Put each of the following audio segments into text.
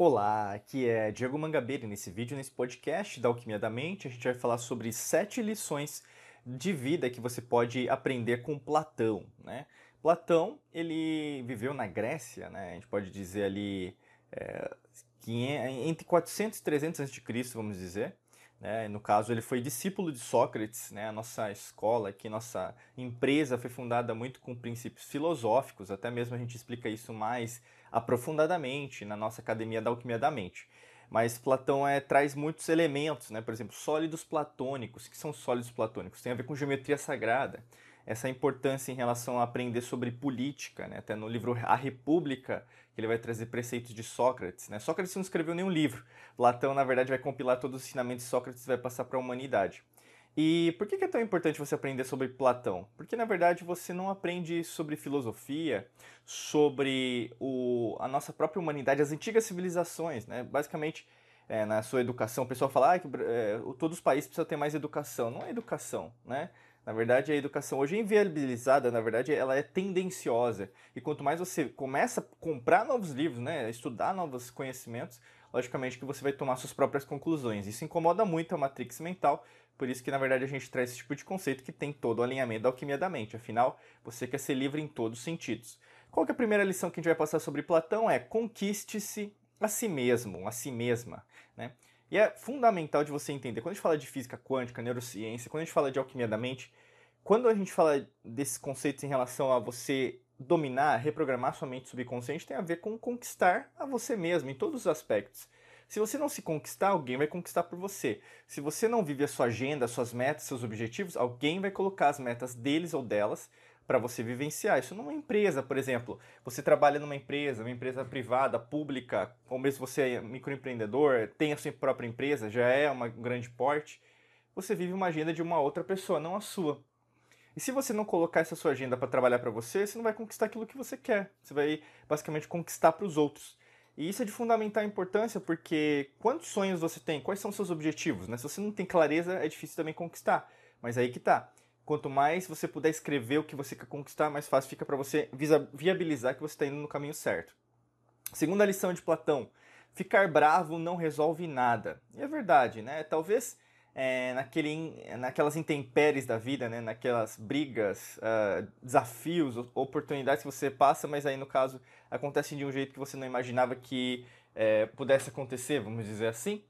Olá, aqui é Diego Mangabeira nesse vídeo, nesse podcast da Alquimia da Mente, a gente vai falar sobre sete lições de vida que você pode aprender com Platão, né? Platão, ele viveu na Grécia, né? A gente pode dizer ali é, entre 400 e 300 a.C., vamos dizer, né? No caso, ele foi discípulo de Sócrates, né? a nossa escola aqui, nossa empresa foi fundada muito com princípios filosóficos, até mesmo a gente explica isso mais aprofundadamente na nossa Academia da Alquimia da Mente. Mas Platão é, traz muitos elementos, né? por exemplo, sólidos platônicos. O que são sólidos platônicos? Tem a ver com geometria sagrada essa importância em relação a aprender sobre política, né? até no livro A República, que ele vai trazer preceitos de Sócrates. Né? Sócrates não escreveu nenhum livro. Platão, na verdade, vai compilar todos os ensinamentos de Sócrates e vai passar para a humanidade. E por que é tão importante você aprender sobre Platão? Porque, na verdade, você não aprende sobre filosofia, sobre o, a nossa própria humanidade, as antigas civilizações. Né? Basicamente, é, na sua educação, o pessoal fala ah, que é, todos os países precisam ter mais educação. Não é educação, né? Na verdade, a educação hoje é inviabilizada, na verdade, ela é tendenciosa. E quanto mais você começa a comprar novos livros, né, estudar novos conhecimentos, logicamente que você vai tomar suas próprias conclusões. Isso incomoda muito a matrix mental, por isso que na verdade a gente traz esse tipo de conceito que tem todo o alinhamento da alquimia da mente. Afinal, você quer ser livre em todos os sentidos. Qual que é a primeira lição que a gente vai passar sobre Platão? É conquiste-se a si mesmo, a si mesma, né? E é fundamental de você entender, quando a gente fala de física quântica, neurociência, quando a gente fala de alquimia da mente, quando a gente fala desses conceitos em relação a você dominar, reprogramar sua mente subconsciente, tem a ver com conquistar a você mesmo, em todos os aspectos. Se você não se conquistar, alguém vai conquistar por você. Se você não vive a sua agenda, suas metas, seus objetivos, alguém vai colocar as metas deles ou delas para você vivenciar. Isso numa empresa, por exemplo. Você trabalha numa empresa, uma empresa privada, pública, ou mesmo você é microempreendedor, tem a sua própria empresa, já é uma grande porte, você vive uma agenda de uma outra pessoa, não a sua. E se você não colocar essa sua agenda para trabalhar para você, você não vai conquistar aquilo que você quer. Você vai basicamente conquistar para os outros. E isso é de fundamental importância porque quantos sonhos você tem? Quais são seus objetivos? Né? Se você não tem clareza, é difícil também conquistar. Mas aí que tá. Quanto mais você puder escrever o que você quer conquistar, mais fácil fica para você viabilizar que você está indo no caminho certo. Segunda lição de Platão: ficar bravo não resolve nada. E é verdade, né? Talvez é, naquele, naquelas intempéries da vida, né? naquelas brigas, uh, desafios, oportunidades que você passa, mas aí no caso acontecem de um jeito que você não imaginava que é, pudesse acontecer, vamos dizer assim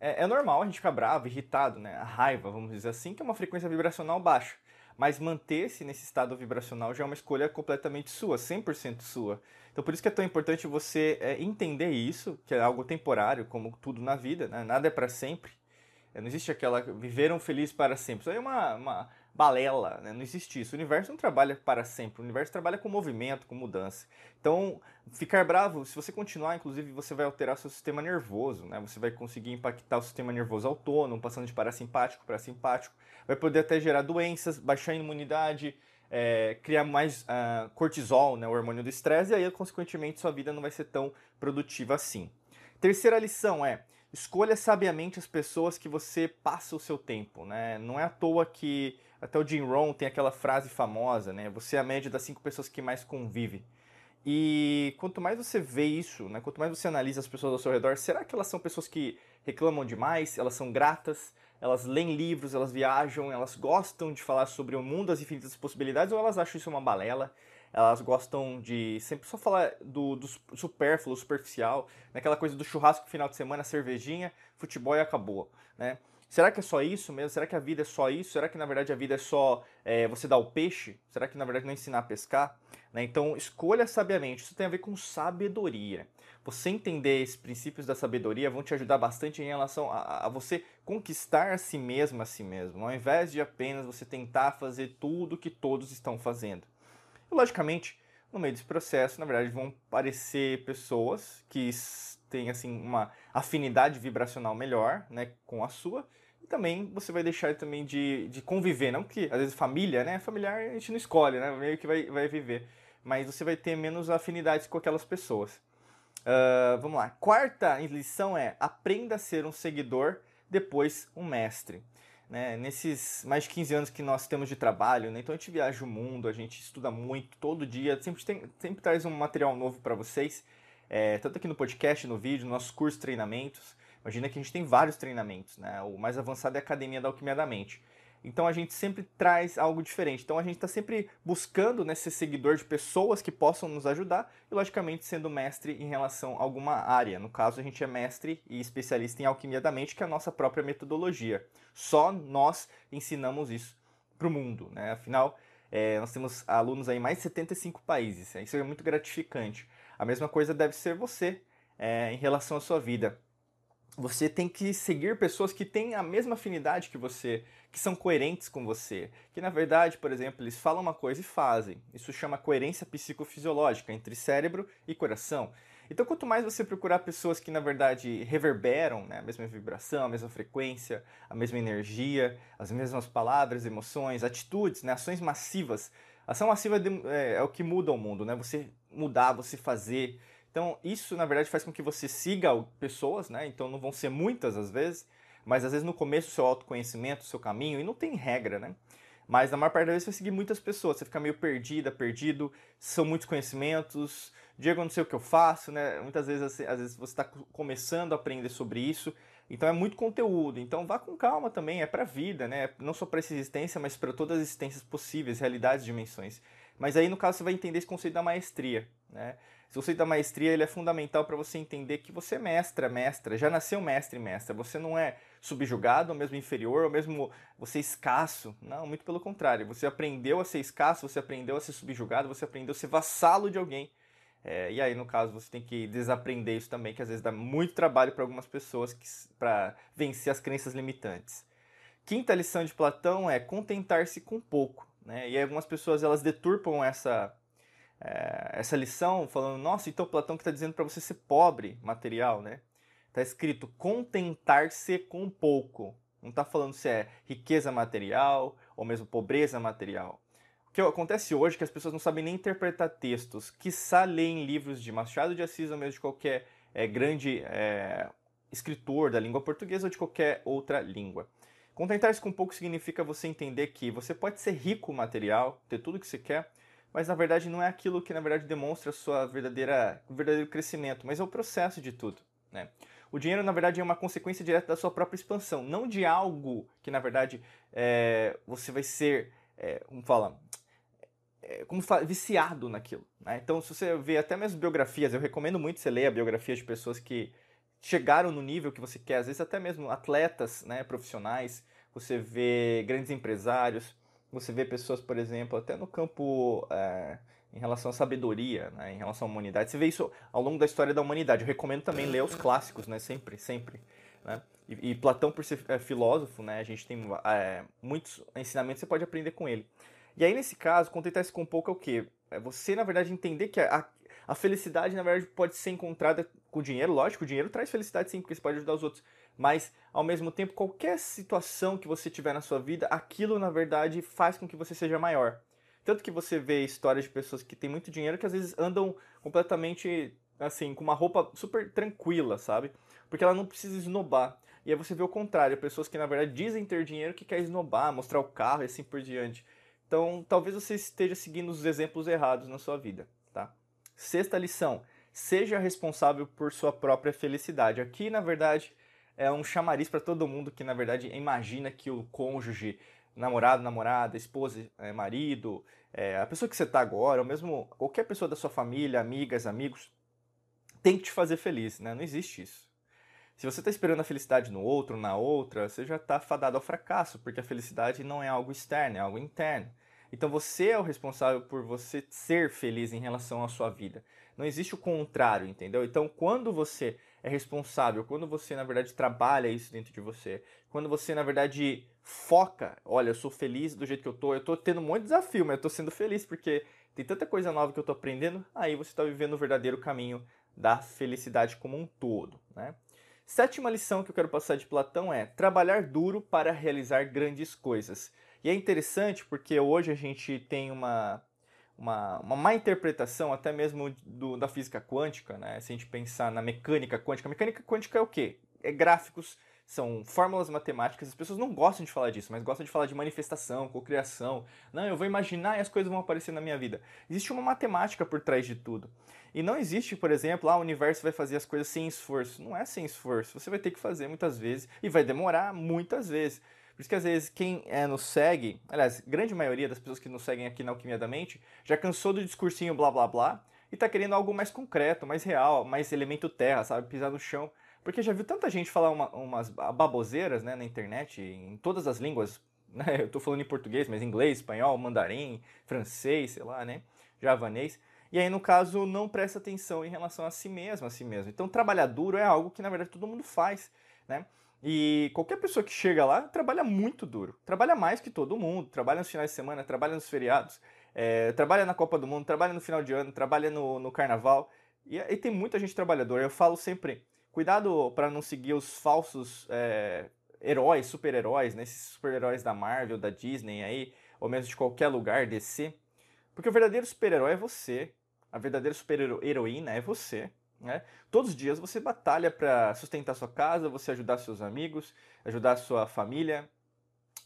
é, é, normal a gente ficar bravo, irritado, né? A raiva, vamos dizer assim, que é uma frequência vibracional baixa. Mas manter-se nesse estado vibracional já é uma escolha completamente sua, 100% sua. Então por isso que é tão importante você é, entender isso, que é algo temporário, como tudo na vida, né? nada é para sempre. É, não existe aquela viveram felizes para sempre. Isso aí é uma, uma balela, né? não existe isso. O universo não trabalha para sempre, o universo trabalha com movimento, com mudança. Então, ficar bravo, se você continuar, inclusive, você vai alterar seu sistema nervoso, né? Você vai conseguir impactar o sistema nervoso autônomo, passando de parasimpático para simpático, vai poder até gerar doenças, baixar a imunidade, é, criar mais uh, cortisol, né, o hormônio do estresse, e aí, consequentemente, sua vida não vai ser tão produtiva assim. Terceira lição é escolha sabiamente as pessoas que você passa o seu tempo, né? Não é à toa que até o Jim Rohn tem aquela frase famosa, né? Você é a média das cinco pessoas que mais convive. E quanto mais você vê isso, né? Quanto mais você analisa as pessoas ao seu redor, será que elas são pessoas que reclamam demais? Elas são gratas? Elas leem livros? Elas viajam? Elas gostam de falar sobre o mundo, as infinitas possibilidades? Ou elas acham isso uma balela? Elas gostam de sempre só falar do, do supérfluo, superficial, naquela coisa do churrasco final de semana, cervejinha, futebol e acabou, né? Será que é só isso mesmo? Será que a vida é só isso? Será que na verdade a vida é só é, você dar o peixe? Será que na verdade não é ensinar a pescar? Né? Então escolha sabiamente. Isso tem a ver com sabedoria. Você entender esses princípios da sabedoria vão te ajudar bastante em relação a, a você conquistar a si mesmo, a si mesmo, ao invés de apenas você tentar fazer tudo que todos estão fazendo. E, logicamente, no meio desse processo, na verdade, vão aparecer pessoas que têm assim uma afinidade vibracional melhor, né, com a sua. E também você vai deixar também de, de conviver, não que às vezes família, né, familiar a gente não escolhe, né, meio que vai, vai viver, mas você vai ter menos afinidades com aquelas pessoas. Uh, vamos lá. Quarta lição é aprenda a ser um seguidor, depois um mestre né, nesses mais de 15 anos que nós temos de trabalho, né, então a gente viaja o mundo, a gente estuda muito todo dia, sempre, tem, sempre traz um material novo para vocês. é, tanto aqui no podcast, no vídeo, nos nossos cursos, treinamentos. Imagina que a gente tem vários treinamentos, né? O mais avançado é a Academia da Alquimia da Mente. Então a gente sempre traz algo diferente. Então a gente está sempre buscando né, ser seguidor de pessoas que possam nos ajudar e, logicamente, sendo mestre em relação a alguma área. No caso, a gente é mestre e especialista em alquimia da mente, que é a nossa própria metodologia. Só nós ensinamos isso para o mundo. Né? Afinal, é, nós temos alunos aí em mais de 75 países. Isso é muito gratificante. A mesma coisa deve ser você é, em relação à sua vida. Você tem que seguir pessoas que têm a mesma afinidade que você, que são coerentes com você, que na verdade, por exemplo, eles falam uma coisa e fazem. Isso chama coerência psicofisiológica entre cérebro e coração. Então, quanto mais você procurar pessoas que na verdade reverberam né, a mesma vibração, a mesma frequência, a mesma energia, as mesmas palavras, emoções, atitudes, né, ações massivas. Ação massiva é, é o que muda o mundo, né? Você mudar, você fazer. Então, isso na verdade faz com que você siga pessoas, né? Então, não vão ser muitas às vezes, mas às vezes no começo seu autoconhecimento, seu caminho, e não tem regra, né? Mas na maior parte das vezes você vai seguir muitas pessoas, você fica meio perdida, perdido, são muitos conhecimentos, Diego, não sei o que eu faço, né? Muitas vezes, assim, às vezes você está começando a aprender sobre isso, então é muito conteúdo. Então vá com calma também, é para a vida, né? Não só para essa existência, mas para todas as existências possíveis, realidades, dimensões. Mas aí no caso você vai entender esse conceito da maestria, né? Esse conceito da maestria ele é fundamental para você entender que você é mestra, mestra, já nasceu mestre mestra. Você não é subjugado, ou mesmo inferior, ou mesmo você é escasso. Não, muito pelo contrário. Você aprendeu a ser escasso, você aprendeu a ser subjugado, você aprendeu a ser vassalo de alguém. É, e aí, no caso, você tem que desaprender isso também, que às vezes dá muito trabalho para algumas pessoas para vencer as crenças limitantes. Quinta lição de Platão é contentar-se com pouco. Né? E algumas pessoas elas deturpam essa, é, essa lição falando, nossa, então Platão que está dizendo para você ser pobre material, né? Está escrito contentar-se com pouco. Não está falando se é riqueza material ou mesmo pobreza material que acontece hoje é que as pessoas não sabem nem interpretar textos, que leem livros de Machado de Assis ou mesmo de qualquer é, grande é, escritor da língua portuguesa ou de qualquer outra língua. Contentar-se com pouco significa você entender que você pode ser rico material, ter tudo que você quer, mas na verdade não é aquilo que na verdade demonstra sua verdadeira, verdadeiro crescimento, mas é o processo de tudo. Né? O dinheiro, na verdade, é uma consequência direta da sua própria expansão, não de algo que, na verdade, é, você vai ser, é, como fala, é, como viciado naquilo. Né? Então, se você vê até mesmo biografias, eu recomendo muito você ler a biografia de pessoas que chegaram no nível que você quer, às vezes até mesmo atletas né, profissionais, você vê grandes empresários, você vê pessoas, por exemplo, até no campo é, em relação à sabedoria, né, em relação à humanidade. Você vê isso ao longo da história da humanidade. Eu recomendo também ler os clássicos, né, sempre, sempre. Né? E, e Platão, por ser é, filósofo, né, a gente tem é, muitos ensinamentos que você pode aprender com ele. E aí, nesse caso, contentar-se com pouco é o quê? É você, na verdade, entender que a, a felicidade, na verdade, pode ser encontrada com dinheiro. Lógico, o dinheiro traz felicidade sim, porque você pode ajudar os outros. Mas, ao mesmo tempo, qualquer situação que você tiver na sua vida, aquilo, na verdade, faz com que você seja maior. Tanto que você vê histórias de pessoas que têm muito dinheiro que às vezes andam completamente, assim, com uma roupa super tranquila, sabe? Porque ela não precisa esnobar. E aí você vê o contrário, pessoas que na verdade dizem ter dinheiro que quer esnobar, mostrar o carro e assim por diante. Então, talvez você esteja seguindo os exemplos errados na sua vida, tá? Sexta lição: seja responsável por sua própria felicidade. Aqui, na verdade, é um chamariz para todo mundo que, na verdade, imagina que o cônjuge, namorado, namorada, esposa, é, marido, é, a pessoa que você está agora, ou mesmo qualquer pessoa da sua família, amigas, amigos, tem que te fazer feliz, né? Não existe isso. Se você está esperando a felicidade no outro, na outra, você já está fadado ao fracasso, porque a felicidade não é algo externo, é algo interno. Então você é o responsável por você ser feliz em relação à sua vida. Não existe o contrário, entendeu? Então quando você é responsável, quando você na verdade trabalha isso dentro de você, quando você na verdade foca, olha, eu sou feliz do jeito que eu tô, eu tô tendo um monte de desafio, mas eu tô sendo feliz porque tem tanta coisa nova que eu tô aprendendo, aí você está vivendo o verdadeiro caminho da felicidade como um todo, né? Sétima lição que eu quero passar de Platão é trabalhar duro para realizar grandes coisas. E é interessante porque hoje a gente tem uma, uma, uma má interpretação até mesmo do, da física quântica, né? Se a gente pensar na mecânica quântica, mecânica quântica é o quê? É gráficos são fórmulas matemáticas. As pessoas não gostam de falar disso, mas gostam de falar de manifestação, cocriação. Não, eu vou imaginar e as coisas vão aparecer na minha vida. Existe uma matemática por trás de tudo. E não existe, por exemplo, ah, o universo vai fazer as coisas sem esforço. Não é sem esforço. Você vai ter que fazer muitas vezes e vai demorar muitas vezes. Por isso que às vezes quem é, nos segue, aliás, grande maioria das pessoas que nos seguem aqui na Alquimia da Mente, já cansou do discursinho blá blá blá e tá querendo algo mais concreto, mais real, mais elemento terra, sabe? Pisar no chão. Porque já viu tanta gente falar uma, umas baboseiras né, na internet, em todas as línguas. Né? Eu tô falando em português, mas inglês, espanhol, mandarim, francês, sei lá, né? Javanês. E aí, no caso, não presta atenção em relação a si mesmo, a si mesmo. Então, trabalhar duro é algo que, na verdade, todo mundo faz, né? E qualquer pessoa que chega lá trabalha muito duro. Trabalha mais que todo mundo. Trabalha nos finais de semana, trabalha nos feriados, é, trabalha na Copa do Mundo, trabalha no final de ano, trabalha no, no carnaval. E, e tem muita gente trabalhadora. Eu falo sempre, Cuidado para não seguir os falsos é, heróis, super-heróis, né? Esses super-heróis da Marvel, da Disney aí, ou mesmo de qualquer lugar DC. Porque o verdadeiro super-herói é você. A verdadeira super-heroína é você. Né? Todos os dias você batalha para sustentar sua casa, você ajudar seus amigos, ajudar sua família,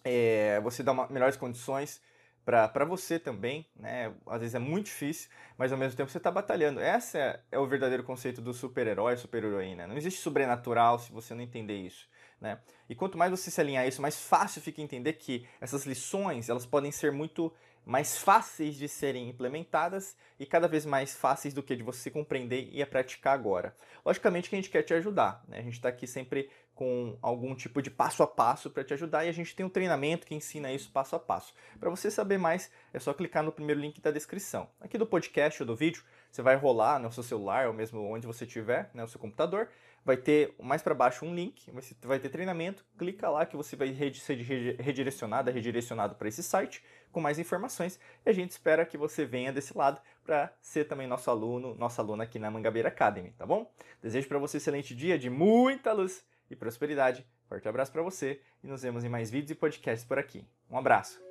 é, você dar uma, melhores condições para você também, né? Às vezes é muito difícil, mas ao mesmo tempo você está batalhando. Esse é, é, o verdadeiro conceito do super-herói, super-heroína. Não existe sobrenatural se você não entender isso, né? E quanto mais você se alinhar a isso, mais fácil fica entender que essas lições, elas podem ser muito mais fáceis de serem implementadas e cada vez mais fáceis do que de você compreender e a praticar agora. Logicamente que a gente quer te ajudar, né? A gente está aqui sempre com algum tipo de passo a passo para te ajudar e a gente tem um treinamento que ensina isso passo a passo. Para você saber mais, é só clicar no primeiro link da descrição. Aqui do podcast ou do vídeo, você vai rolar no seu celular ou mesmo onde você estiver, né, no seu computador, vai ter mais para baixo um link, vai ter treinamento, clica lá que você vai ser redirecionado, redirecionado para esse site com mais informações e a gente espera que você venha desse lado para ser também nosso aluno, nossa aluna aqui na Mangabeira Academy, tá bom? Desejo para você um excelente dia de muita luz e prosperidade. Forte abraço para você e nos vemos em mais vídeos e podcasts por aqui. Um abraço!